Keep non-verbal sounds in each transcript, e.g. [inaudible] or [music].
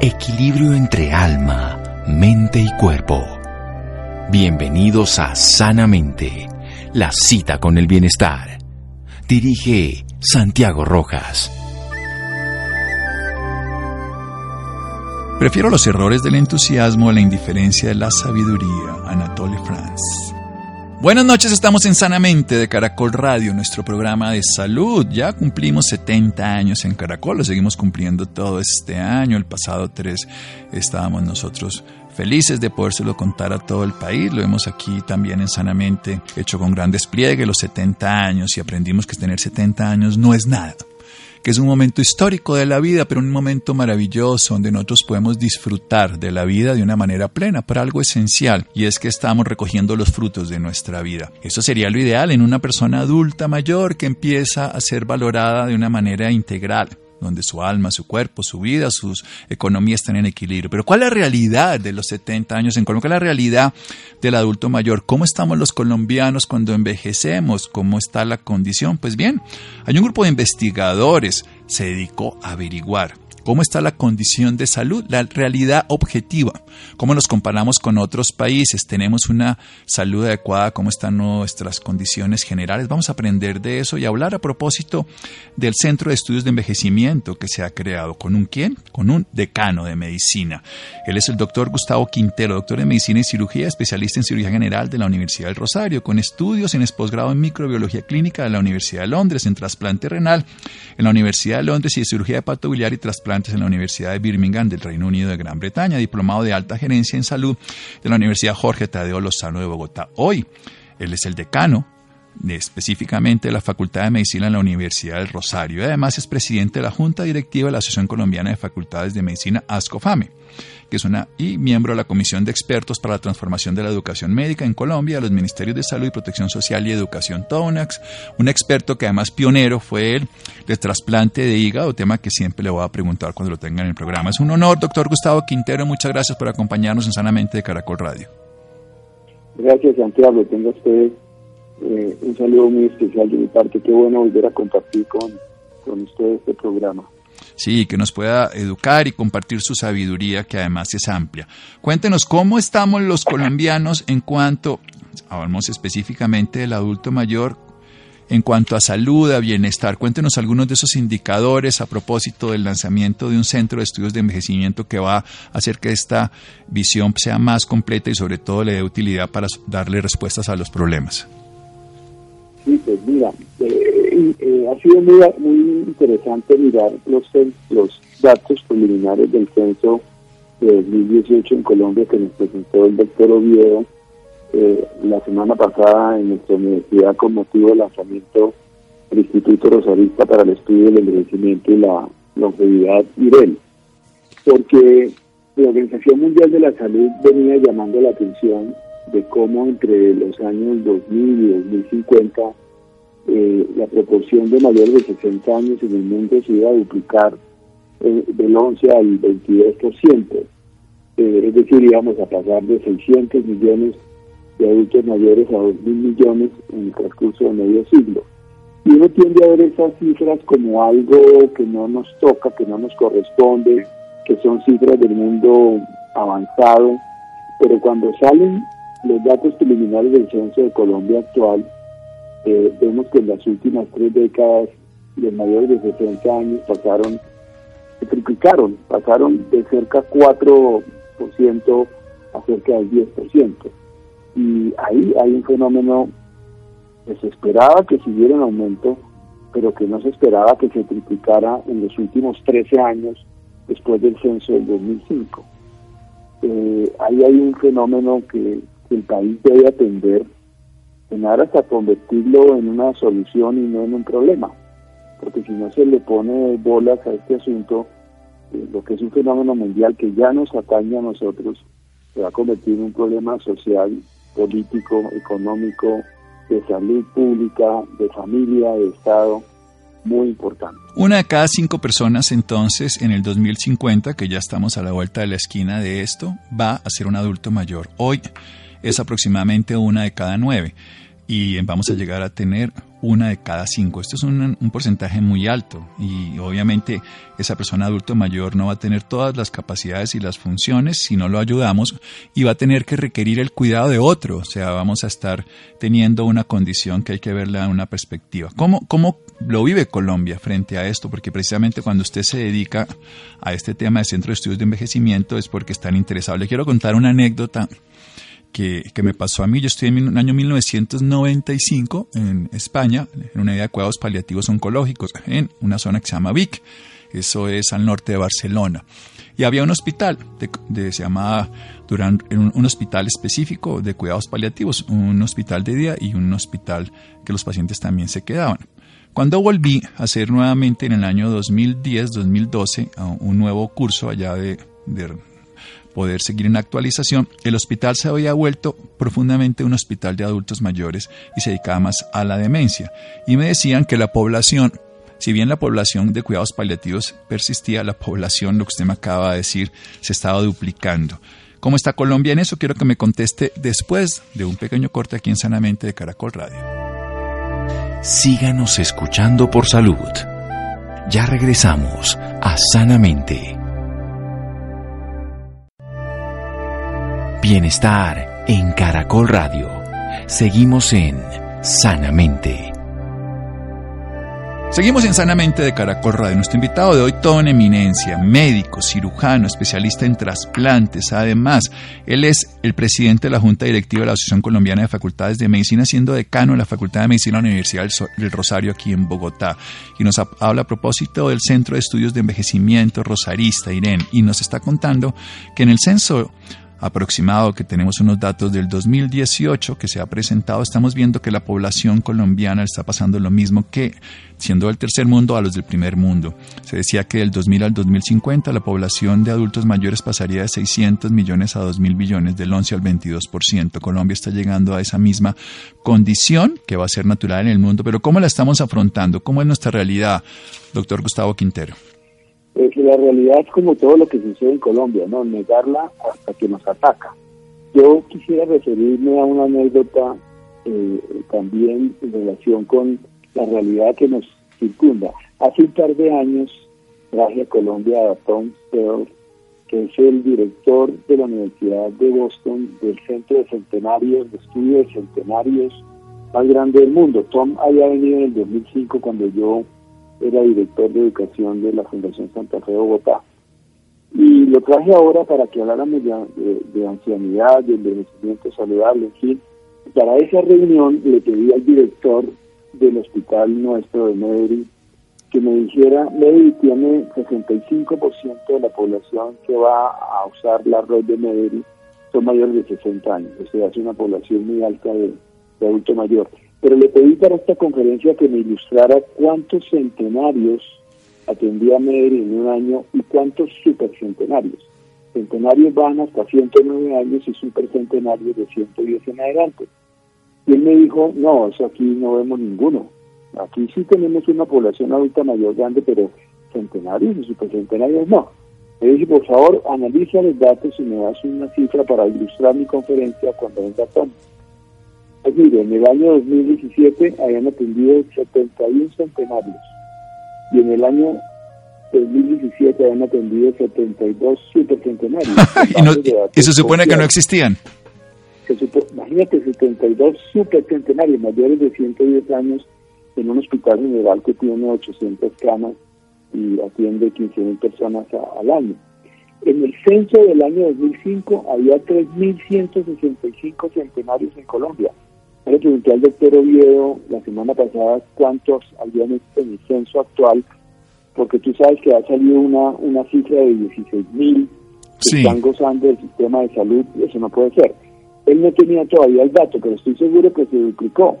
Equilibrio entre alma, mente y cuerpo. Bienvenidos a Sanamente, la cita con el bienestar. Dirige Santiago Rojas. Prefiero los errores del entusiasmo a la indiferencia de la sabiduría. Anatole France. Buenas noches, estamos en Sanamente de Caracol Radio, nuestro programa de salud. Ya cumplimos 70 años en Caracol, lo seguimos cumpliendo todo este año. El pasado 3 estábamos nosotros felices de podérselo contar a todo el país. Lo vemos aquí también en Sanamente, hecho con gran despliegue, los 70 años, y aprendimos que tener 70 años no es nada es un momento histórico de la vida, pero un momento maravilloso donde nosotros podemos disfrutar de la vida de una manera plena, para algo esencial, y es que estamos recogiendo los frutos de nuestra vida. Eso sería lo ideal en una persona adulta mayor que empieza a ser valorada de una manera integral donde su alma, su cuerpo, su vida, sus economías están en equilibrio. Pero ¿cuál es la realidad de los 70 años en Colombia? ¿Cuál es la realidad del adulto mayor? ¿Cómo estamos los colombianos cuando envejecemos? ¿Cómo está la condición? Pues bien, hay un grupo de investigadores se dedicó a averiguar cómo está la condición de salud, la realidad objetiva, cómo nos comparamos con otros países, tenemos una salud adecuada, cómo están nuestras condiciones generales. Vamos a aprender de eso y hablar a propósito del Centro de Estudios de Envejecimiento que se ha creado. ¿Con un quién? Con un decano de medicina. Él es el doctor Gustavo Quintero, doctor de medicina y cirugía, especialista en cirugía general de la Universidad del Rosario, con estudios en posgrado en microbiología clínica de la Universidad de Londres, en trasplante renal en la Universidad de Londres y de cirugía hepatobiliar y trasplante en la Universidad de Birmingham del Reino Unido de Gran Bretaña, diplomado de alta gerencia en salud de la Universidad Jorge Tadeo Lozano de Bogotá. Hoy, él es el decano específicamente de la Facultad de Medicina en la Universidad del Rosario. Además es presidente de la Junta Directiva de la Asociación Colombiana de Facultades de Medicina, ASCOFAME que es una y miembro de la Comisión de Expertos para la Transformación de la Educación Médica en Colombia, los Ministerios de Salud y Protección Social y Educación TONAX, un experto que además pionero fue el de trasplante de hígado, tema que siempre le voy a preguntar cuando lo tenga en el programa. Es un honor, doctor Gustavo Quintero, muchas gracias por acompañarnos en Sanamente de Caracol Radio. Gracias, Santiago. Tenga usted eh, un saludo muy especial de mi parte. Qué bueno volver a compartir con, con usted este programa. Sí, que nos pueda educar y compartir su sabiduría, que además es amplia. Cuéntenos cómo estamos los colombianos en cuanto, hablamos específicamente del adulto mayor, en cuanto a salud, a bienestar. Cuéntenos algunos de esos indicadores a propósito del lanzamiento de un centro de estudios de envejecimiento que va a hacer que esta visión sea más completa y sobre todo le dé utilidad para darle respuestas a los problemas. Sí, pues eh, eh, ha sido muy, interesante mirar los, los datos preliminares del censo de 2018 en Colombia que nos presentó el doctor Oviedo eh, la semana pasada en nuestra universidad con motivo del lanzamiento del Instituto Rosarista para el Estudio del Envejecimiento y la Longevidad IREL. Porque la Organización Mundial de la Salud venía llamando la atención de cómo entre los años 2000 y 2050 eh, la proporción de mayores de 60 años en el mundo se iba a duplicar eh, del 11 al 22%. Eh, es decir, íbamos a pasar de 600 millones de adultos mayores a 2.000 millones en el transcurso de medio siglo. Y uno tiende a ver esas cifras como algo que no nos toca, que no nos corresponde, que son cifras del mundo avanzado, pero cuando salen los datos preliminares del censo de Colombia actual, eh, vemos que en las últimas tres décadas los mayores de 60 años pasaron, se triplicaron, pasaron de cerca 4% a cerca del 10%. Y ahí hay un fenómeno que se esperaba que siguiera en aumento, pero que no se esperaba que se triplicara en los últimos 13 años después del censo del 2005. Eh, ahí hay un fenómeno que el país debe atender en aras a convertirlo en una solución y no en un problema. porque si no se le pone bolas a este asunto, eh, lo que es un fenómeno mundial que ya nos atañe a nosotros, se va a convertir en un problema social, político, económico, de salud pública, de familia, de Estado, muy importante. Una de cada cinco personas entonces en el 2050, que ya estamos a la vuelta de la esquina de esto, va a ser un adulto mayor. Hoy es aproximadamente una de cada nueve y vamos a llegar a tener una de cada cinco. Esto es un, porcentaje muy alto y obviamente esa persona adulto mayor no va a tener todas las capacidades y las funciones si no lo ayudamos y va a tener que requerir el cuidado de otro. O sea, vamos a estar teniendo una condición que hay que verla en una perspectiva. ¿Cómo, cómo lo vive Colombia frente a esto? Porque precisamente cuando usted se dedica a este tema de Centro de Estudios de Envejecimiento es porque están interesados. Le quiero contar una anécdota que, me pasó a mí. Yo estoy en el año 1995 en España, en una de cuidados paliativos oncológicos, en una zona que se llama Vic. Eso es al norte de Barcelona. Y había un hospital, de, se llamaba Durán, un, hospital específico de cuidados paliativos, un hospital de día y un hospital que los pacientes también se quedaban. Cuando volví a hacer nuevamente en el año 2010-2012 un nuevo curso allá de, de poder seguir en actualización, el hospital se había vuelto profundamente un hospital de adultos mayores y se dedicaba más a la demencia. Y me decían que la población, si bien la población de cuidados paliativos persistía, la población, lo que usted me acaba de decir, se estaba duplicando. ¿Cómo está Colombia en eso? Quiero que me conteste después de un pequeño corte aquí en Sanamente de Caracol Radio. Síganos escuchando por salud. Ya regresamos a Sanamente. Bienestar en Caracol Radio. Seguimos en Sanamente. Seguimos en Sanamente de Caracol Radio. Nuestro invitado de hoy, todo en eminencia, médico, cirujano, especialista en trasplantes. Además, él es el presidente de la Junta Directiva de la Asociación Colombiana de Facultades de Medicina, siendo decano de la Facultad de Medicina de la Universidad del Rosario aquí en Bogotá. Y nos habla a propósito del Centro de Estudios de Envejecimiento Rosarista, IREN, y nos está contando que en el censo aproximado que tenemos unos datos del 2018 que se ha presentado, estamos viendo que la población colombiana está pasando lo mismo que siendo del tercer mundo a los del primer mundo. Se decía que del 2000 al 2050 la población de adultos mayores pasaría de 600 millones a 2 mil billones, del 11 al 22%. Colombia está llegando a esa misma condición que va a ser natural en el mundo, pero ¿cómo la estamos afrontando? ¿Cómo es nuestra realidad, doctor Gustavo Quintero? Es la realidad es como todo lo que sucede en Colombia, ¿no? Negarla hasta que nos ataca. Yo quisiera referirme a una anécdota eh, también en relación con la realidad que nos circunda. Hace un par de años traje a Colombia a Tom Steele, que es el director de la Universidad de Boston del Centro de Centenarios, de Estudios de Centenarios más grande del mundo. Tom había venido en el 2005 cuando yo era director de educación de la Fundación Santa Fe de Bogotá. Y lo traje ahora para que habláramos de, de, ancianidad, de envejecimiento saludable, en fin. Para esa reunión le pedí al director del hospital nuestro de Medellín que me dijera, Medellín tiene 65% de la población que va a usar la red de Medellín, son mayores de 60 años, o sea, es una población muy alta de, de adulto mayor. Pero le pedí para esta conferencia que me ilustrara cuántos centenarios atendía Medellín en un año y cuántos supercentenarios. Centenarios van hasta 109 años y supercentenarios de 110 en adelante. Y él me dijo, no, eso aquí no vemos ninguno. Aquí sí tenemos una población adulta mayor grande, pero centenarios y supercentenarios no. Me dije, por favor, analiza los datos y me das una cifra para ilustrar mi conferencia cuando venga Tom. Pues mire, en el año 2017 habían atendido 71 centenarios y en el año 2017 habían atendido 72 supercentenarios. [laughs] ¿Y, se supone que no existían? imagínate, 72 supercentenarios mayores de 110 años en un hospital general que tiene 800 camas y atiende 15.000 personas al año. En el censo del año 2005 había 3.165 centenarios en Colombia. Le pregunté al doctor Oviedo la semana pasada cuántos habían en el censo actual, porque tú sabes que ha salido una, una cifra de 16 mil que están gozando del sistema de salud, eso no puede ser. Él no tenía todavía el dato, pero estoy seguro que se duplicó.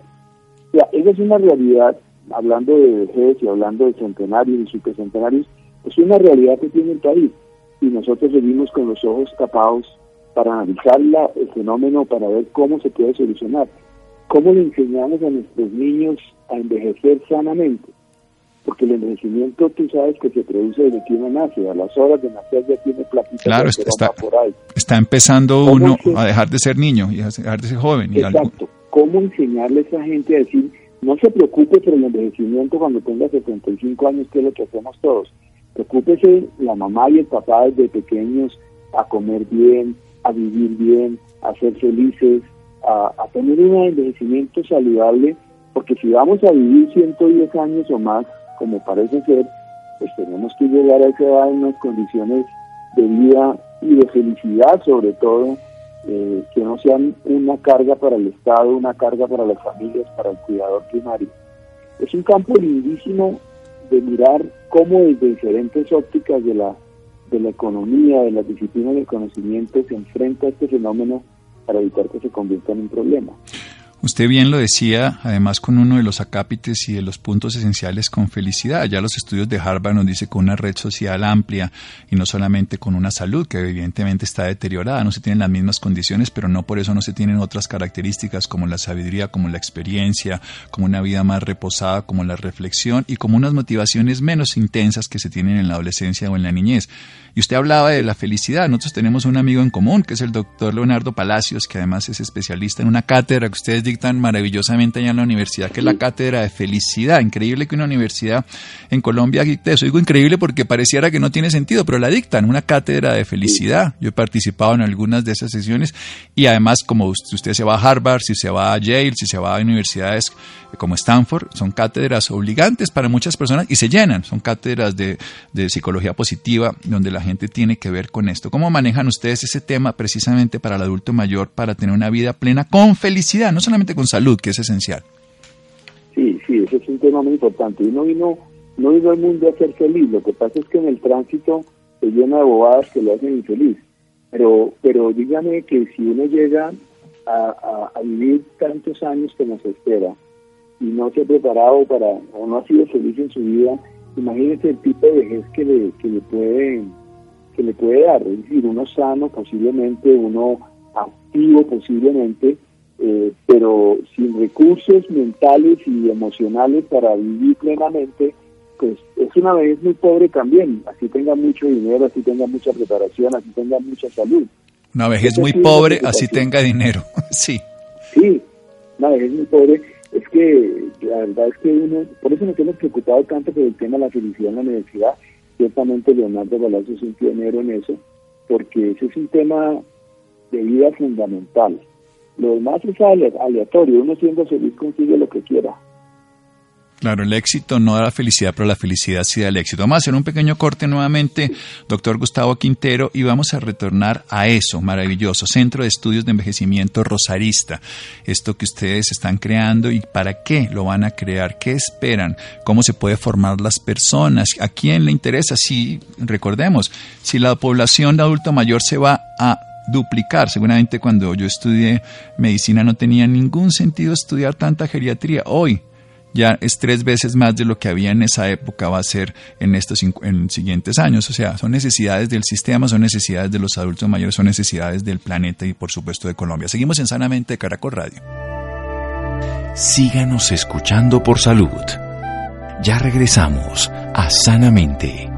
O sea, esa es una realidad hablando de vejez y hablando de centenarios y supercentenarios, es una realidad que tiene el país y nosotros seguimos con los ojos tapados para analizar el fenómeno, para ver cómo se puede solucionar. ¿Cómo le enseñamos a nuestros niños a envejecer sanamente? Porque el envejecimiento, tú sabes que se produce desde que uno nace, a las horas de nacer ya tiene plaquita claro, está, por ahí. está empezando uno a dejar de ser niño y a dejar de ser joven. Exacto. ¿Cómo enseñarle a esa gente a decir, no se preocupe por el envejecimiento cuando tenga 75 años, que es lo que hacemos todos? Preocúpese la mamá y el papá desde pequeños a comer bien, a vivir bien, a ser felices, a, tener un envejecimiento saludable, porque si vamos a vivir 110 años o más, como parece ser, pues tenemos que llegar a esa edad en unas condiciones de vida y de felicidad sobre todo, eh, que no sean una carga para el Estado, una carga para las familias, para el cuidador primario. Es un campo lindísimo de mirar cómo desde diferentes ópticas de la de la economía, de las disciplinas del conocimiento, se enfrenta a este fenómeno para evitar que se convierta en un problema. Usted bien lo decía, además con uno de los acápites y de los puntos esenciales con felicidad. Ya los estudios de Harvard nos dice con una red social amplia y no solamente con una salud que evidentemente está deteriorada, no se tienen las mismas condiciones, pero no por eso no se tienen otras características como la sabiduría, como la experiencia, como una vida más reposada, como la reflexión y como unas motivaciones menos intensas que se tienen en la adolescencia o en la niñez. Y usted hablaba de la felicidad. Nosotros tenemos un amigo en común que es el doctor Leonardo Palacios, que además es especialista en una cátedra que ustedes dictan maravillosamente allá en la universidad, que es la cátedra de felicidad. Increíble que una universidad en Colombia dicte eso. Digo increíble porque pareciera que no tiene sentido, pero la dictan, una cátedra de felicidad. Yo he participado en algunas de esas sesiones y además como usted se va a Harvard, si se va a Yale, si se va a universidades como Stanford, son cátedras obligantes para muchas personas y se llenan. Son cátedras de, de psicología positiva donde la gente tiene que ver con esto. ¿Cómo manejan ustedes ese tema precisamente para el adulto mayor para tener una vida plena con felicidad, no solamente con salud, que es esencial. Sí, sí, ese es un tema muy importante. Uno vino, no vino al mundo a ser feliz, lo que pasa es que en el tránsito se llena de bobadas que lo hacen infeliz. Pero, pero dígame que si uno llega a, vivir tantos años que nos espera y no se ha preparado para, o no ha sido feliz en su vida, imagínese el tipo de vejez que le, que le puede que le puede dar, es decir, uno sano posiblemente, uno activo posiblemente, eh, pero sin recursos mentales y emocionales para vivir plenamente, pues es una vez muy pobre también, así tenga mucho dinero, así tenga mucha preparación, así tenga mucha salud. Una vejez muy pobre, así tenga dinero, [laughs] sí. Sí, una vejez muy pobre, es que la verdad es que uno, por eso nos hemos preocupado tanto por el tema de la felicidad en la universidad, ciertamente Leonardo Palacio es un pionero en eso, porque ese es un tema de vida fundamental. Lo demás es aleatorio, uno siendo feliz consigue lo que quiera. Claro, el éxito no da la felicidad, pero la felicidad sí da el éxito. Vamos a hacer un pequeño corte nuevamente, doctor Gustavo Quintero, y vamos a retornar a eso, maravilloso, Centro de Estudios de Envejecimiento Rosarista. Esto que ustedes están creando y para qué lo van a crear, qué esperan, cómo se puede formar las personas, a quién le interesa. Si, recordemos, si la población de adulto mayor se va a duplicar. Seguramente cuando yo estudié medicina no tenía ningún sentido estudiar tanta geriatría. Hoy ya es tres veces más de lo que había en esa época, va a ser en estos en siguientes años. O sea, son necesidades del sistema, son necesidades de los adultos mayores, son necesidades del planeta y por supuesto de Colombia. Seguimos en Sanamente Caracol Radio. Síganos escuchando por salud. Ya regresamos a Sanamente.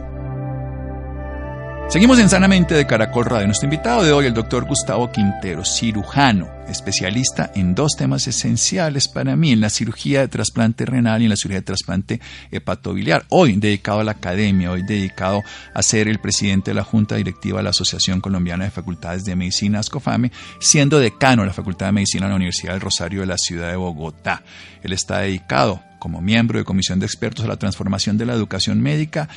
Seguimos en Sanamente de Caracol Radio. Nuestro invitado de hoy, el doctor Gustavo Quintero, cirujano, especialista en dos temas esenciales para mí, en la cirugía de trasplante renal y en la cirugía de trasplante hepatobiliar. Hoy dedicado a la academia, hoy dedicado a ser el presidente de la Junta Directiva de la Asociación Colombiana de Facultades de Medicina, ASCOFAME, siendo decano de la Facultad de Medicina de la Universidad del Rosario de la ciudad de Bogotá. Él está dedicado como miembro de comisión de expertos a la transformación de la educación médica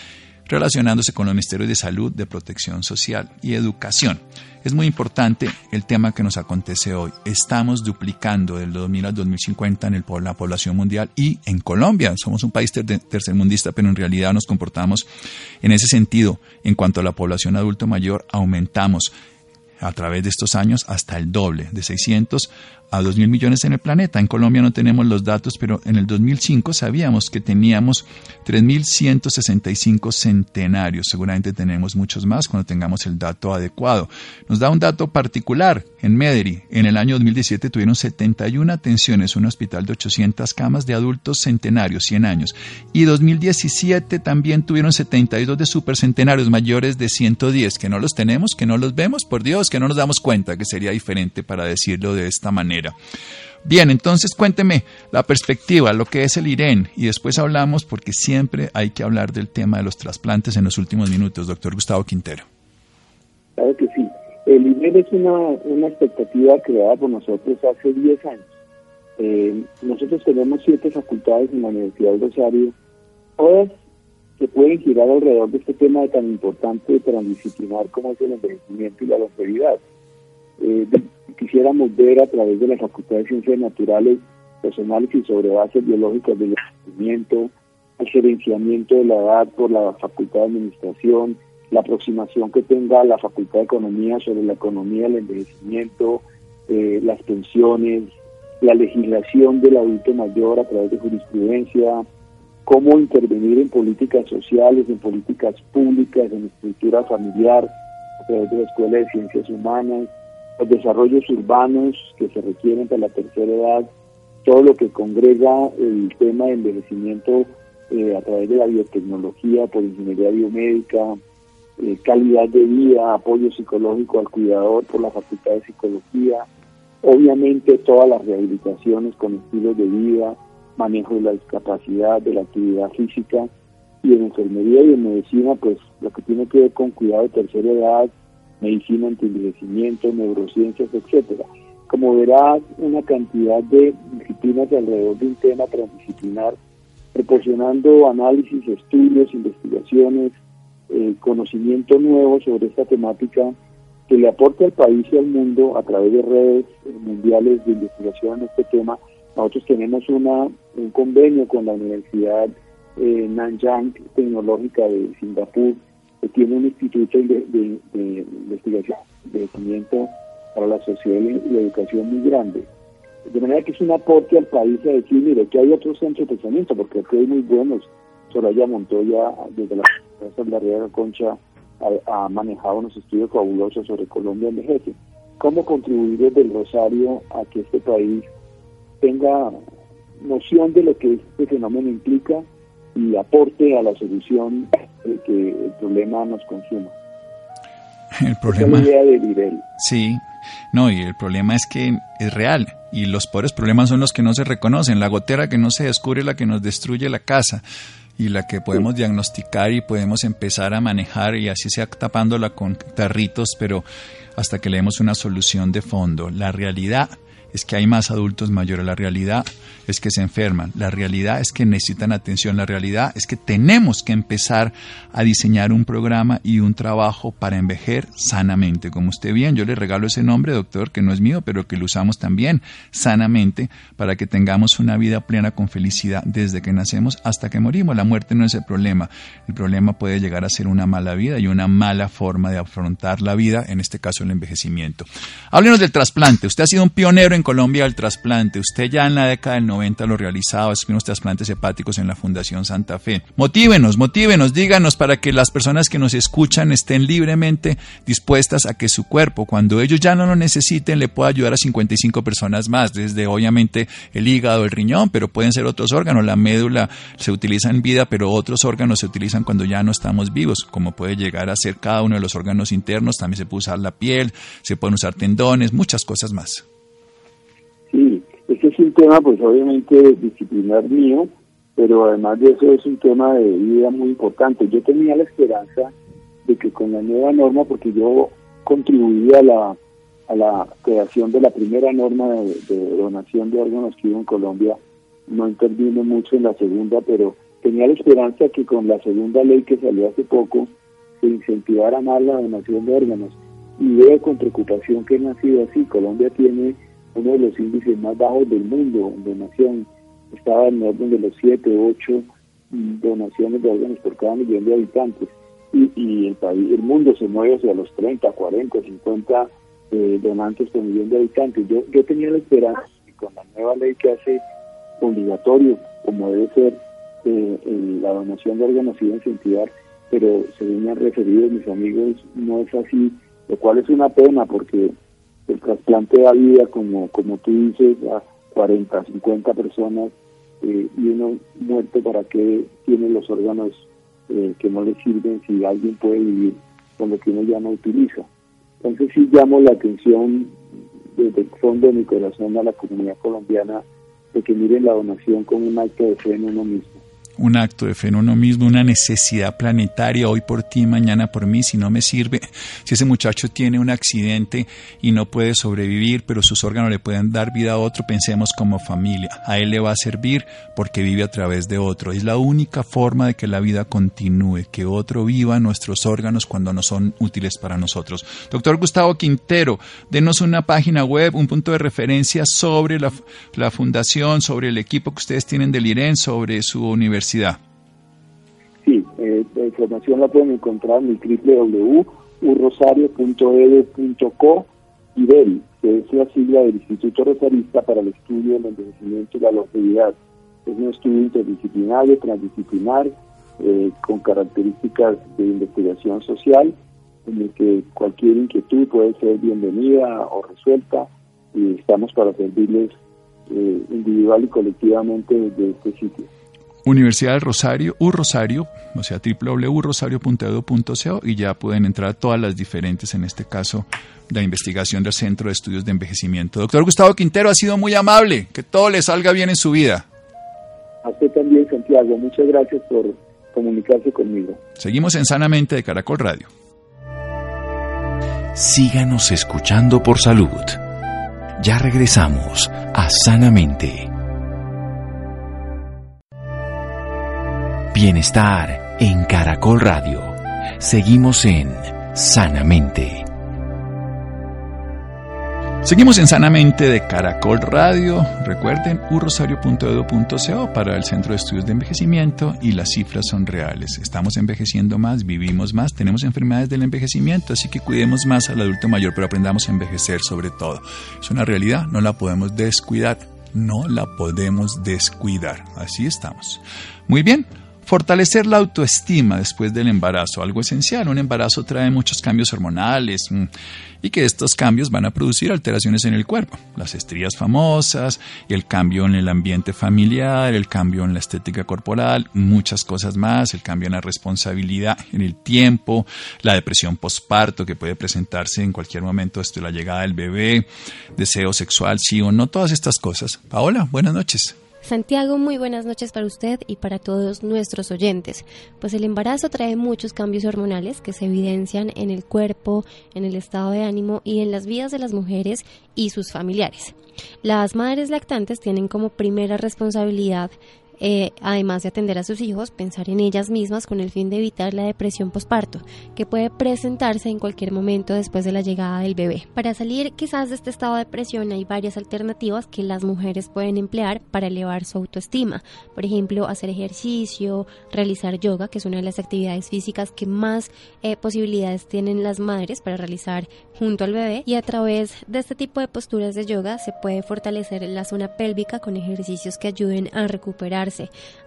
relacionándose con los ministerios de salud, de protección social y educación. Es muy importante el tema que nos acontece hoy. Estamos duplicando del 2000 al 2050 en la población mundial y en Colombia. Somos un país tercermundista, pero en realidad nos comportamos en ese sentido. En cuanto a la población adulto mayor, aumentamos a través de estos años hasta el doble, de 600 a 2 mil millones en el planeta. En Colombia no tenemos los datos, pero en el 2005 sabíamos que teníamos 3.165 centenarios. Seguramente tenemos muchos más cuando tengamos el dato adecuado. Nos da un dato particular. En Mederi, en el año 2017 tuvieron 71 atenciones, un hospital de 800 camas de adultos centenarios, 100 años. Y 2017 también tuvieron 72 de supercentenarios mayores de 110, que no los tenemos, que no los vemos, por Dios, que no nos damos cuenta que sería diferente para decirlo de esta manera. Bien, entonces cuénteme la perspectiva, lo que es el IREN, y después hablamos porque siempre hay que hablar del tema de los trasplantes en los últimos minutos, doctor Gustavo Quintero. Claro que sí. El IREN es una, una expectativa creada por nosotros hace 10 años. Eh, nosotros tenemos siete facultades en la Universidad de Rosario, todas que pueden girar alrededor de este tema tan importante, transdisciplinar como es el envejecimiento y la longevidad. Eh, quisiéramos ver a través de la Facultad de Ciencias Naturales personales y sobre bases biológicas del envejecimiento, el gerenciamiento de la edad por la Facultad de Administración, la aproximación que tenga la Facultad de Economía sobre la economía del envejecimiento, eh, las pensiones, la legislación del adulto mayor a través de jurisprudencia, cómo intervenir en políticas sociales, en políticas públicas, en estructura familiar, a través de la Escuela de Ciencias Humanas, los desarrollos urbanos que se requieren para la tercera edad, todo lo que congrega el tema de envejecimiento eh, a través de la biotecnología, por ingeniería biomédica, eh, calidad de vida, apoyo psicológico al cuidador por la Facultad de Psicología, obviamente todas las rehabilitaciones con estilos de vida, manejo de la discapacidad, de la actividad física y en enfermería y en medicina, pues lo que tiene que ver con cuidado de tercera edad, medicina anti-envejecimiento, neurociencias, etcétera. Como verás, una cantidad de disciplinas alrededor de un tema transdisciplinar, proporcionando análisis, estudios, investigaciones, eh, conocimiento nuevo sobre esta temática que le aporte al país y al mundo a través de redes mundiales de investigación en este tema. Nosotros tenemos una, un convenio con la Universidad eh, Nanyang Tecnológica de Singapur, tiene un instituto de, investigación, de crecimiento para la sociedad y la educación muy grande. De manera que es un aporte al país a decir, mire, que hay otros centros de pensamiento, porque aquí hay muy buenos. Soraya Montoya, desde la Universidad de la Concha, ha, manejado unos estudios fabulosos sobre Colombia en vejez. ¿Cómo contribuir desde el Rosario a que este país tenga noción de lo que este fenómeno implica y aporte a la solución que el problema nos consuma. El problema. Es la idea de Sí, no, y el problema es que es real y los pobres problemas son los que no se reconocen. La gotera que no se descubre es la que nos destruye la casa y la que podemos diagnosticar y podemos empezar a manejar y así sea tapándola con tarritos, pero hasta que leemos una solución de fondo. La realidad es que hay más adultos mayores. La realidad es que se enferman. La realidad es que necesitan atención. La realidad es que tenemos que empezar a diseñar un programa y un trabajo para envejecer sanamente. Como usted bien, yo le regalo ese nombre, doctor, que no es mío, pero que lo usamos también sanamente para que tengamos una vida plena con felicidad desde que nacemos hasta que morimos. La muerte no es el problema. El problema puede llegar a ser una mala vida y una mala forma de afrontar la vida, en este caso el envejecimiento. Háblenos del trasplante. Usted ha sido un pionero en Colombia del trasplante. Usted ya en la década del 90 lo realizaba, es unos trasplantes hepáticos en la Fundación Santa Fe. Motívenos, motívenos, díganos para que las personas que nos escuchan estén libremente dispuestas a que su cuerpo, cuando ellos ya no lo necesiten, le pueda ayudar a 55 personas más, desde obviamente el hígado, el riñón, pero pueden ser otros órganos. La médula se utiliza en vida, pero otros órganos se utilizan cuando ya no estamos vivos, como puede llegar a ser cada uno de los órganos internos. También se puede usar la piel, se pueden usar tendones, muchas cosas más. Este es un tema pues obviamente disciplinar mío, pero además de eso es un tema de vida muy importante. Yo tenía la esperanza de que con la nueva norma, porque yo contribuí a la, a la creación de la primera norma de, donación de órganos que hubo en Colombia, no intervino mucho en la segunda, pero tenía la esperanza que con la segunda ley que salió hace poco se incentivara más la donación de órganos. Y veo con preocupación que no ha sido así. Colombia tiene uno de los índices más bajos del mundo en donación. Estaba en orden de los 7, 8 donaciones de órganos por cada millón de habitantes. Y, y el, país, el mundo se mueve hacia los 30, 40, 50 donantes por millón de habitantes. Yo, yo tenía la esperanza que con la nueva ley que hace obligatorio, como debe ser eh, la donación de órganos, iba a incentivar, pero según me han referido mis amigos, no es así, lo cual es una pena porque el trasplante da vida, como, como tú dices, a 40, 50 personas eh, y uno muerto para qué tiene los órganos eh, que no le sirven si alguien puede vivir con lo que uno ya no utiliza. Entonces sí llamo la atención desde el fondo de mi corazón a la comunidad colombiana de que miren la donación como un acto de fe en uno mismo un acto de fe en uno mismo, una necesidad planetaria, hoy por ti, mañana por mí, si no me sirve, si ese muchacho tiene un accidente y no puede sobrevivir, pero sus órganos le pueden dar vida a otro, pensemos como familia, a él le va a servir porque vive a través de otro. Es la única forma de que la vida continúe, que otro viva nuestros órganos cuando no son útiles para nosotros. Doctor Gustavo Quintero, denos una página web, un punto de referencia sobre la, la fundación, sobre el equipo que ustedes tienen del IREN, sobre su universidad Sí, eh, la información la pueden encontrar en www.urrosario.edu.co y DEL, que es la sigla del Instituto Rosarista para el Estudio del Envejecimiento y la Longevidad. Es un estudio interdisciplinario, transdisciplinar, eh, con características de investigación social, en el que cualquier inquietud puede ser bienvenida o resuelta y estamos para servirles eh, individual y colectivamente desde este sitio. Universidad del Rosario, U Rosario, o sea, www.rosario.edu.co y ya pueden entrar todas las diferentes, en este caso, la investigación del Centro de Estudios de Envejecimiento. Doctor Gustavo Quintero, ha sido muy amable, que todo le salga bien en su vida. A usted también, Santiago, muchas gracias por comunicarse conmigo. Seguimos en Sanamente de Caracol Radio. Síganos escuchando por salud. Ya regresamos a Sanamente. Bienestar en Caracol Radio. Seguimos en Sanamente. Seguimos en Sanamente de Caracol Radio. Recuerden urrosario.edu.co para el Centro de Estudios de Envejecimiento y las cifras son reales. Estamos envejeciendo más, vivimos más, tenemos enfermedades del envejecimiento, así que cuidemos más al adulto mayor, pero aprendamos a envejecer sobre todo. Es una realidad, no la podemos descuidar, no la podemos descuidar. Así estamos. Muy bien. Fortalecer la autoestima después del embarazo, algo esencial. Un embarazo trae muchos cambios hormonales mm, y que estos cambios van a producir alteraciones en el cuerpo. Las estrías famosas, el cambio en el ambiente familiar, el cambio en la estética corporal, muchas cosas más, el cambio en la responsabilidad, en el tiempo, la depresión postparto que puede presentarse en cualquier momento desde la llegada del bebé, deseo sexual, sí o no, todas estas cosas. Paola, buenas noches. Santiago, muy buenas noches para usted y para todos nuestros oyentes. Pues el embarazo trae muchos cambios hormonales que se evidencian en el cuerpo, en el estado de ánimo y en las vidas de las mujeres y sus familiares. Las madres lactantes tienen como primera responsabilidad eh, además de atender a sus hijos, pensar en ellas mismas con el fin de evitar la depresión posparto, que puede presentarse en cualquier momento después de la llegada del bebé. Para salir quizás de este estado de depresión hay varias alternativas que las mujeres pueden emplear para elevar su autoestima. Por ejemplo, hacer ejercicio, realizar yoga, que es una de las actividades físicas que más eh, posibilidades tienen las madres para realizar junto al bebé. Y a través de este tipo de posturas de yoga se puede fortalecer la zona pélvica con ejercicios que ayuden a recuperar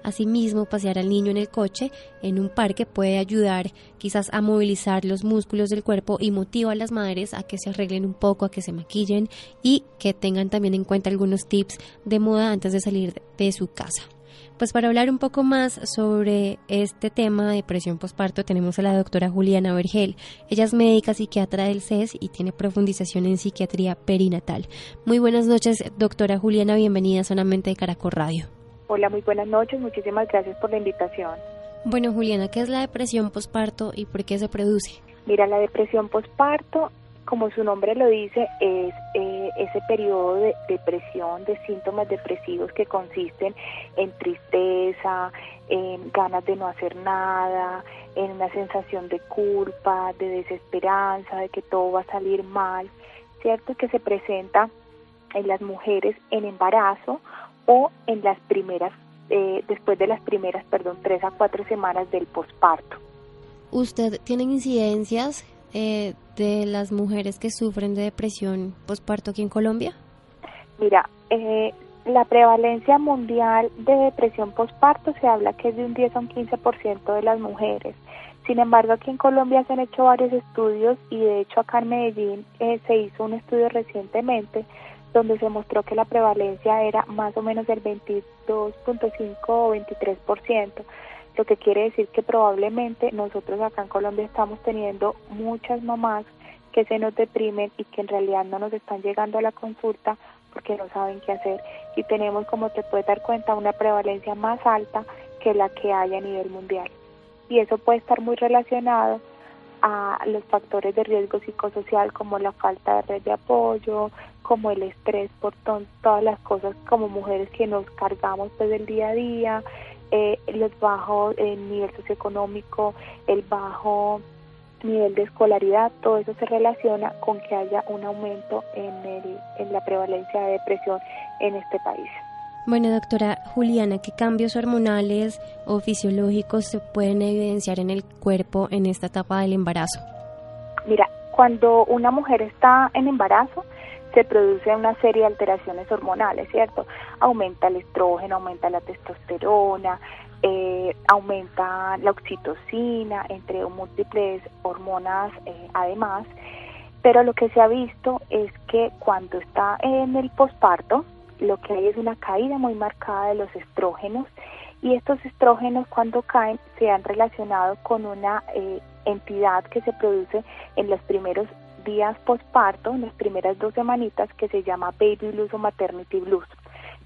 Asimismo, pasear al niño en el coche en un parque puede ayudar quizás a movilizar los músculos del cuerpo y motiva a las madres a que se arreglen un poco, a que se maquillen y que tengan también en cuenta algunos tips de moda antes de salir de su casa. Pues para hablar un poco más sobre este tema de depresión postparto tenemos a la doctora Juliana Vergel. Ella es médica psiquiatra del CES y tiene profundización en psiquiatría perinatal. Muy buenas noches, doctora Juliana, bienvenida solamente de Caracol Radio. Hola, muy buenas noches. Muchísimas gracias por la invitación. Bueno, Juliana, ¿qué es la depresión posparto y por qué se produce? Mira, la depresión posparto, como su nombre lo dice, es eh, ese periodo de depresión, de síntomas depresivos que consisten en tristeza, en ganas de no hacer nada, en una sensación de culpa, de desesperanza, de que todo va a salir mal, ¿cierto? Que se presenta en las mujeres en embarazo o en las primeras, eh, después de las primeras, perdón, tres a cuatro semanas del posparto. ¿Usted tiene incidencias eh, de las mujeres que sufren de depresión posparto aquí en Colombia? Mira, eh, la prevalencia mundial de depresión posparto se habla que es de un 10 a un 15% de las mujeres. Sin embargo, aquí en Colombia se han hecho varios estudios y de hecho acá en Medellín eh, se hizo un estudio recientemente donde se mostró que la prevalencia era más o menos del 22.5 o 23%, lo que quiere decir que probablemente nosotros acá en Colombia estamos teniendo muchas mamás que se nos deprimen y que en realidad no nos están llegando a la consulta porque no saben qué hacer y tenemos, como te puedes dar cuenta, una prevalencia más alta que la que hay a nivel mundial. Y eso puede estar muy relacionado a los factores de riesgo psicosocial como la falta de red de apoyo, como el estrés por todas las cosas como mujeres que nos cargamos desde el día a día, eh, los bajos en nivel socioeconómico, el bajo nivel de escolaridad, todo eso se relaciona con que haya un aumento en, el, en la prevalencia de depresión en este país. Bueno, doctora Juliana, ¿qué cambios hormonales o fisiológicos se pueden evidenciar en el cuerpo en esta etapa del embarazo? Mira, cuando una mujer está en embarazo, se produce una serie de alteraciones hormonales, ¿cierto? Aumenta el estrógeno, aumenta la testosterona, eh, aumenta la oxitocina, entre múltiples hormonas eh, además, pero lo que se ha visto es que cuando está en el posparto, lo que hay es una caída muy marcada de los estrógenos y estos estrógenos cuando caen se han relacionado con una eh, entidad que se produce en los primeros días posparto, en las primeras dos semanitas, que se llama baby blues o maternity blues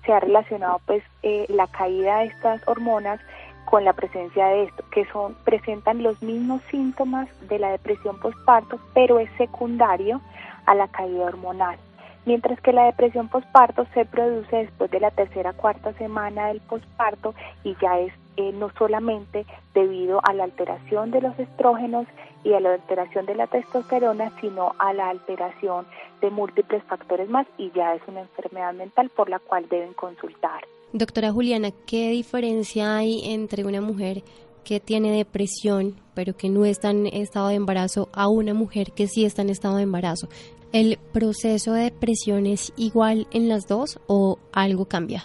se ha relacionado pues eh, la caída de estas hormonas con la presencia de esto, que son presentan los mismos síntomas de la depresión postparto, pero es secundario a la caída hormonal. Mientras que la depresión postparto se produce después de la tercera cuarta semana del postparto y ya es eh, no solamente debido a la alteración de los estrógenos y a la alteración de la testosterona, sino a la alteración de múltiples factores más y ya es una enfermedad mental por la cual deben consultar. Doctora Juliana, ¿qué diferencia hay entre una mujer que tiene depresión pero que no está en estado de embarazo a una mujer que sí está en estado de embarazo? ¿El proceso de depresión es igual en las dos o algo cambia?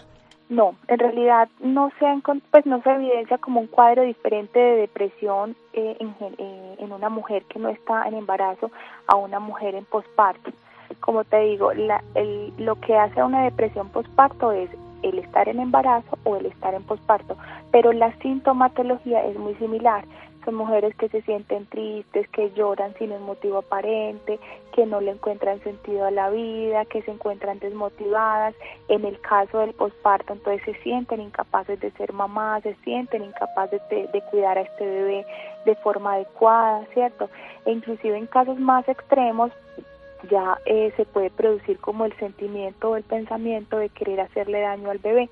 No, en realidad no se, pues no se evidencia como un cuadro diferente de depresión eh, en, eh, en, una mujer que no está en embarazo a una mujer en posparto. Como te digo, la, el, lo que hace a una depresión posparto es el estar en embarazo o el estar en posparto, pero la sintomatología es muy similar. Son mujeres que se sienten tristes, que lloran sin un motivo aparente, que no le encuentran sentido a la vida, que se encuentran desmotivadas. En el caso del posparto, entonces se sienten incapaces de ser mamás, se sienten incapaces de, de cuidar a este bebé de forma adecuada, ¿cierto? E inclusive en casos más extremos, ya eh, se puede producir como el sentimiento o el pensamiento de querer hacerle daño al bebé,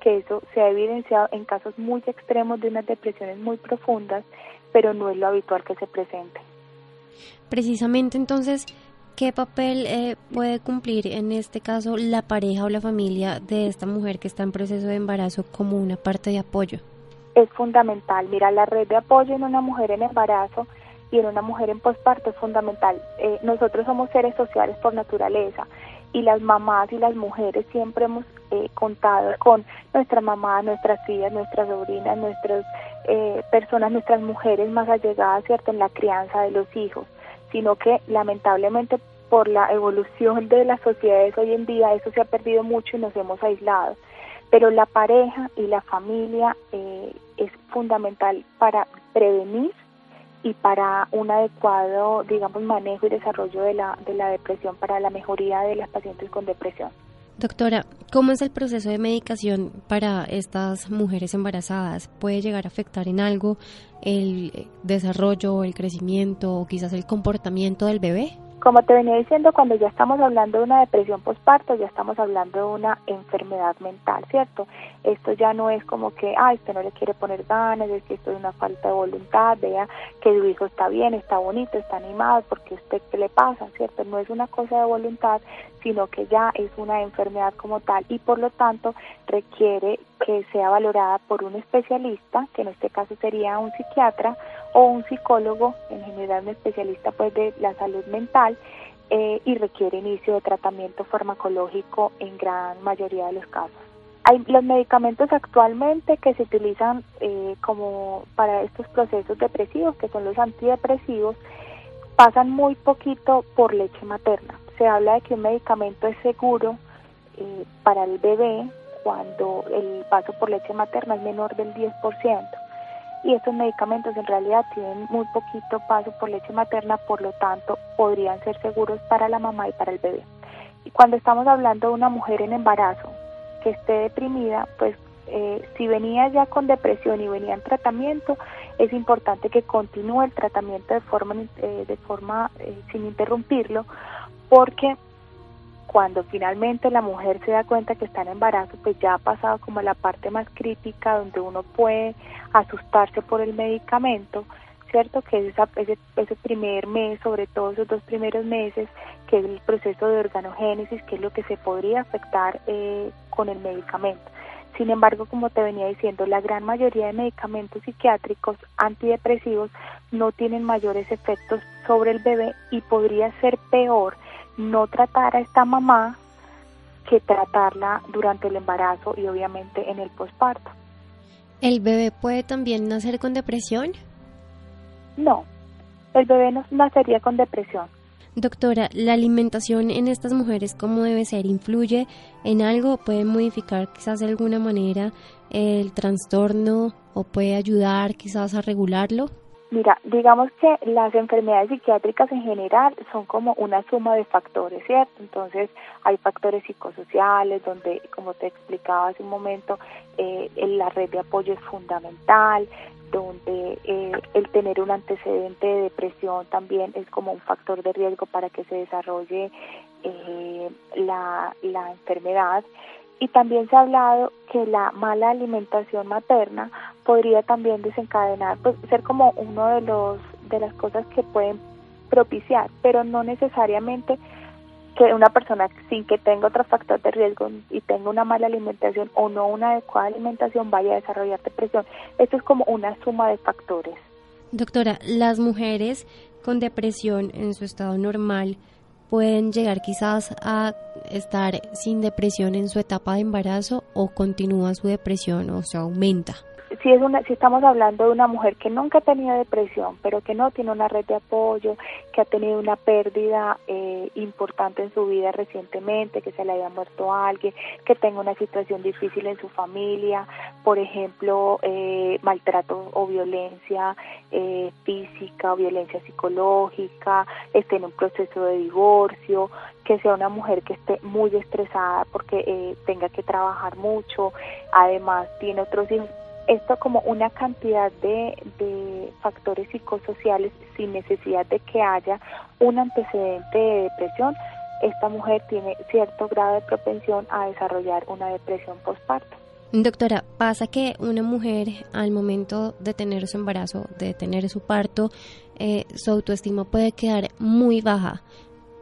que eso se ha evidenciado en casos muy extremos de unas depresiones muy profundas, pero no es lo habitual que se presente. Precisamente entonces, ¿qué papel eh, puede cumplir en este caso la pareja o la familia de esta mujer que está en proceso de embarazo como una parte de apoyo? Es fundamental. Mira, la red de apoyo en una mujer en embarazo y en una mujer en posparto es fundamental. Eh, nosotros somos seres sociales por naturaleza y las mamás y las mujeres siempre hemos eh, contado con nuestra mamá, nuestras tías, nuestras sobrinas, nuestras eh, personas, nuestras mujeres más allegadas, ¿cierto?, en la crianza de los hijos, sino que lamentablemente por la evolución de las sociedades hoy en día eso se ha perdido mucho y nos hemos aislado. Pero la pareja y la familia es fundamental para prevenir y para un adecuado, digamos, manejo y desarrollo de la, de la depresión para la mejoría de las pacientes con depresión. Doctora, ¿cómo es el proceso de medicación para estas mujeres embarazadas? ¿Puede llegar a afectar en algo el desarrollo, el crecimiento o quizás el comportamiento del bebé? Como te venía diciendo, cuando ya estamos hablando de una depresión postparto, ya estamos hablando de una enfermedad mental, ¿cierto? Esto ya no es como que, ah, usted no le quiere poner ganas, es que esto es una falta de voluntad, vea que su hijo está bien, está bonito, está animado, porque usted qué le pasa, ¿cierto? No es una cosa de voluntad, sino que ya es una enfermedad como tal y por lo tanto requiere que sea valorada por un especialista, que en este caso sería un psiquiatra o un psicólogo, en general un especialista pues de la salud mental, eh, y requiere inicio de tratamiento farmacológico en gran mayoría de los casos. Hay los medicamentos actualmente que se utilizan eh, como para estos procesos depresivos, que son los antidepresivos, pasan muy poquito por leche materna. Se habla de que un medicamento es seguro eh, para el bebé cuando el paso por leche materna es menor del 10%. Y estos medicamentos en realidad tienen muy poquito paso por leche materna, por lo tanto podrían ser seguros para la mamá y para el bebé. Y cuando estamos hablando de una mujer en embarazo que esté deprimida, pues eh, si venía ya con depresión y venía en tratamiento, es importante que continúe el tratamiento de forma, eh, de forma eh, sin interrumpirlo, porque cuando finalmente la mujer se da cuenta que está en embarazo, pues ya ha pasado como la parte más crítica donde uno puede asustarse por el medicamento, ¿cierto? Que es ese, ese primer mes, sobre todo esos dos primeros meses, que es el proceso de organogénesis, que es lo que se podría afectar eh, con el medicamento. Sin embargo, como te venía diciendo, la gran mayoría de medicamentos psiquiátricos antidepresivos no tienen mayores efectos sobre el bebé y podría ser peor no tratar a esta mamá que tratarla durante el embarazo y obviamente en el posparto. ¿El bebé puede también nacer con depresión? No, el bebé no nacería con depresión. Doctora, ¿la alimentación en estas mujeres cómo debe ser? ¿Influye en algo? ¿Puede modificar quizás de alguna manera el trastorno o puede ayudar quizás a regularlo? Mira, digamos que las enfermedades psiquiátricas en general son como una suma de factores, ¿cierto? Entonces hay factores psicosociales donde, como te explicaba hace un momento, eh, la red de apoyo es fundamental, donde eh, el tener un antecedente de depresión también es como un factor de riesgo para que se desarrolle eh, la, la enfermedad. Y también se ha hablado que la mala alimentación materna podría también desencadenar, pues ser como uno de los de las cosas que pueden propiciar, pero no necesariamente que una persona sin que tenga otro factor de riesgo y tenga una mala alimentación o no una adecuada alimentación vaya a desarrollar depresión. Esto es como una suma de factores. Doctora, las mujeres con depresión en su estado normal pueden llegar quizás a estar sin depresión en su etapa de embarazo o continúa su depresión o se aumenta si es una si estamos hablando de una mujer que nunca ha tenido depresión pero que no tiene una red de apoyo que ha tenido una pérdida eh, importante en su vida recientemente que se le haya muerto a alguien que tenga una situación difícil en su familia por ejemplo eh, maltrato o violencia eh, física o violencia psicológica esté en un proceso de divorcio que sea una mujer que esté muy estresada porque tenga que trabajar mucho además tiene otros esto como una cantidad de, factores psicosociales sin necesidad de que haya un antecedente de depresión, esta mujer tiene cierto grado de propensión a desarrollar una depresión postparto. Doctora, pasa que una mujer al momento de tener su embarazo, de tener su parto, eh, su autoestima puede quedar muy baja.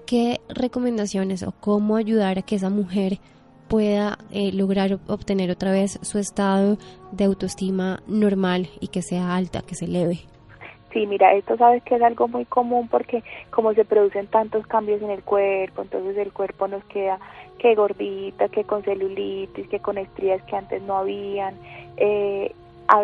¿Qué recomendaciones o cómo ayudar a que esa mujer pueda eh, lograr obtener otra vez su estado de autoestima normal y que sea alta, que se eleve. Sí, mira, esto sabes que es algo muy común porque como se producen tantos cambios en el cuerpo, entonces el cuerpo nos queda que gordita, que con celulitis, que con estrías que antes no habían. Eh,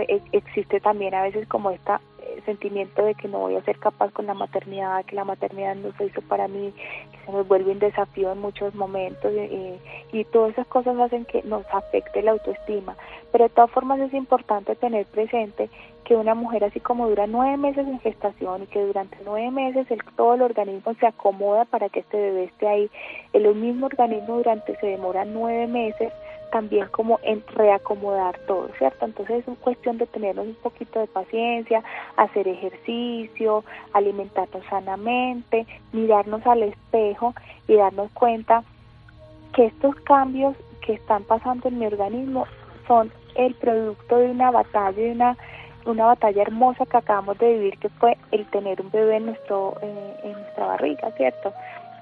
e, existe también a veces como esta sentimiento de que no voy a ser capaz con la maternidad, que la maternidad no se hizo para mí, que se nos vuelve un desafío en muchos momentos eh, y todas esas cosas hacen que nos afecte la autoestima. Pero de todas formas es importante tener presente que una mujer así como dura nueve meses en gestación y que durante nueve meses el, todo el organismo se acomoda para que este bebé esté ahí, el mismo organismo durante se demora nueve meses también como en reacomodar todo, ¿cierto? Entonces es cuestión de tenernos un poquito de paciencia, hacer ejercicio, alimentarnos sanamente, mirarnos al espejo y darnos cuenta que estos cambios que están pasando en mi organismo son el producto de una batalla, de una una batalla hermosa que acabamos de vivir que fue el tener un bebé en nuestro eh, en nuestra barriga, ¿cierto?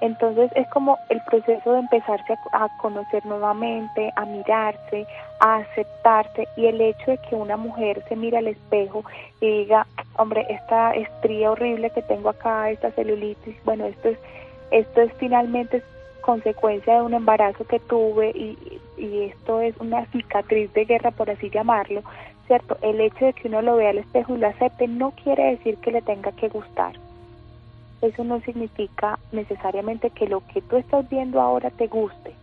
Entonces es como el proceso de empezarse a, conocer nuevamente, a mirarse, a aceptarse y el hecho de que una mujer se mire al espejo y diga, hombre, esta estría horrible que tengo acá, esta celulitis, bueno, esto es, esto es finalmente consecuencia de un embarazo que tuve y, y esto es una cicatriz de guerra, por así llamarlo, ¿cierto? El hecho de que uno lo vea al espejo y lo acepte no quiere decir que le tenga que gustar eso no significa necesariamente que lo que tú estás viendo ahora te guste.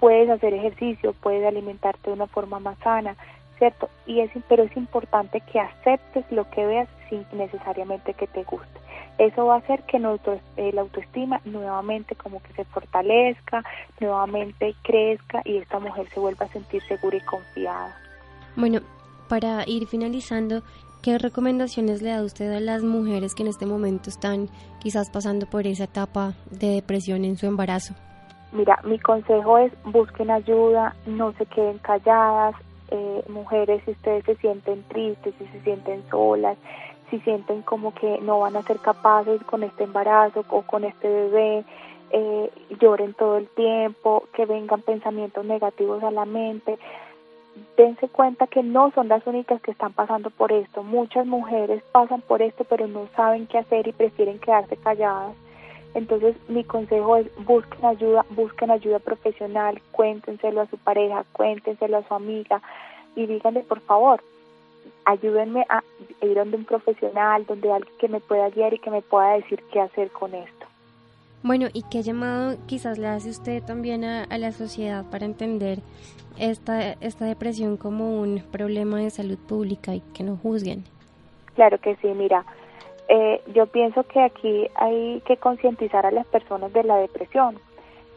Puedes hacer ejercicio, puedes alimentarte de una forma más sana, ¿cierto? Y es, pero es importante que aceptes lo que veas sin necesariamente que te guste. Eso va a hacer que nuestro, la autoestima nuevamente como que se fortalezca, nuevamente crezca y esta mujer se vuelva a sentir segura y confiada. Bueno, para ir finalizando, ¿Qué recomendaciones le da usted a las mujeres que en este momento están quizás pasando por esa etapa de depresión en su embarazo? Mira, mi consejo es busquen ayuda, no se queden calladas. Eh, mujeres, si ustedes se sienten tristes, si se sienten solas, si sienten como que no van a ser capaces con este embarazo o con este bebé, eh, lloren todo el tiempo, que vengan pensamientos negativos a la mente dense cuenta que no son las únicas que están pasando por esto. Muchas mujeres pasan por esto, pero no saben qué hacer y prefieren quedarse calladas. Entonces, mi consejo es busquen ayuda, busquen ayuda profesional, cuéntenselo a su pareja, cuéntenselo a su amiga y díganle, por favor, ayúdenme a ir donde un profesional, donde alguien que me pueda guiar y que me pueda decir qué hacer con esto. Bueno, ¿y qué llamado quizás le hace usted también a, la sociedad para entender esta, esta depresión como un problema de salud pública y que no juzguen? Claro que sí, mira, eh, yo pienso que aquí hay que concientizar a las personas de la depresión.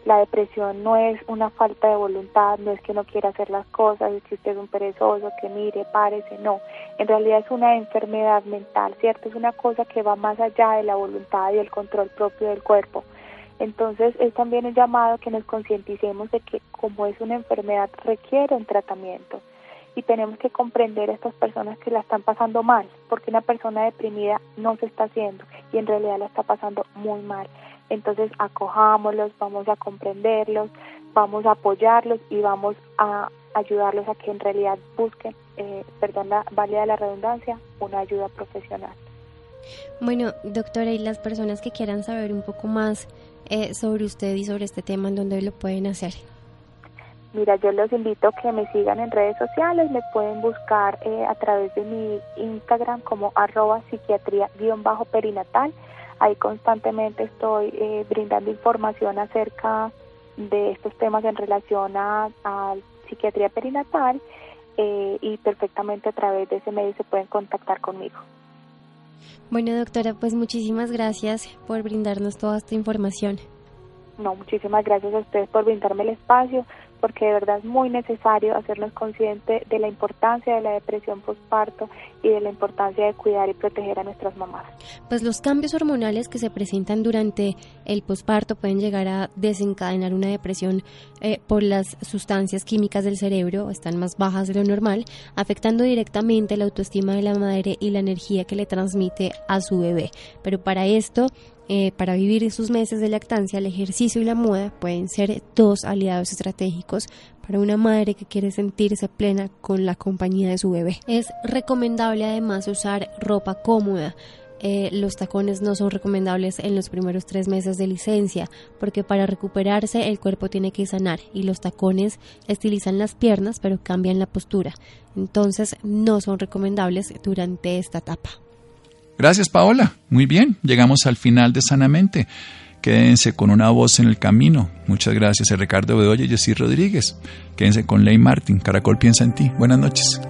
La depresión no es una falta de voluntad, no es que no quiera hacer las cosas, es que usted es un perezoso, que mire, párese, no. En realidad es una enfermedad mental, ¿cierto? Es una cosa que va más allá de la voluntad y el control propio del cuerpo. Entonces es también un llamado que nos concienticemos de que como es una enfermedad requiere un tratamiento y tenemos que comprender a estas personas que la están pasando mal, porque una persona deprimida no se está haciendo y en realidad la está pasando muy mal. Entonces acojámoslos, vamos a comprenderlos, vamos a apoyarlos y vamos a ayudarlos a que en realidad busquen, eh, perdón la válida la redundancia, una ayuda profesional. Bueno, doctora, y las personas que quieran saber un poco más eh, sobre usted y sobre este tema, ¿en dónde lo pueden hacer? Mira, yo los invito a que me sigan en redes sociales, me pueden buscar eh, a través de mi Instagram como arroba psiquiatría-perinatal. Ahí constantemente estoy eh, brindando información acerca de estos temas en relación a, a psiquiatría perinatal y perfectamente a través de ese medio se pueden contactar conmigo. Bueno, doctora, pues muchísimas gracias por brindarnos toda esta información. No, muchísimas gracias a ustedes por brindarme el espacio porque de verdad es muy necesario hacernos conscientes de la importancia de la depresión postparto y de la importancia de cuidar y proteger a nuestras mamás. Pues los cambios hormonales que se presentan durante el posparto pueden llegar a desencadenar una depresión eh, por las sustancias químicas del cerebro, están más bajas de lo normal, afectando directamente la autoestima de la madre y la energía que le transmite a su bebé. Pero para esto eh, para vivir sus meses de lactancia, el ejercicio y la moda pueden ser dos aliados estratégicos para una madre que quiere sentirse plena con la compañía de su bebé. Es recomendable además usar ropa cómoda. Eh, los tacones no son recomendables en los primeros tres meses de licencia porque para recuperarse el cuerpo tiene que sanar y los tacones estilizan las piernas pero cambian la postura. Entonces no son recomendables durante esta etapa. Gracias, Paola. Muy bien, llegamos al final de Sanamente. Quédense con una voz en el camino. Muchas gracias a Ricardo Bedoya y Jessy Rodríguez. Quédense con Ley Martin. Caracol piensa en ti. Buenas noches.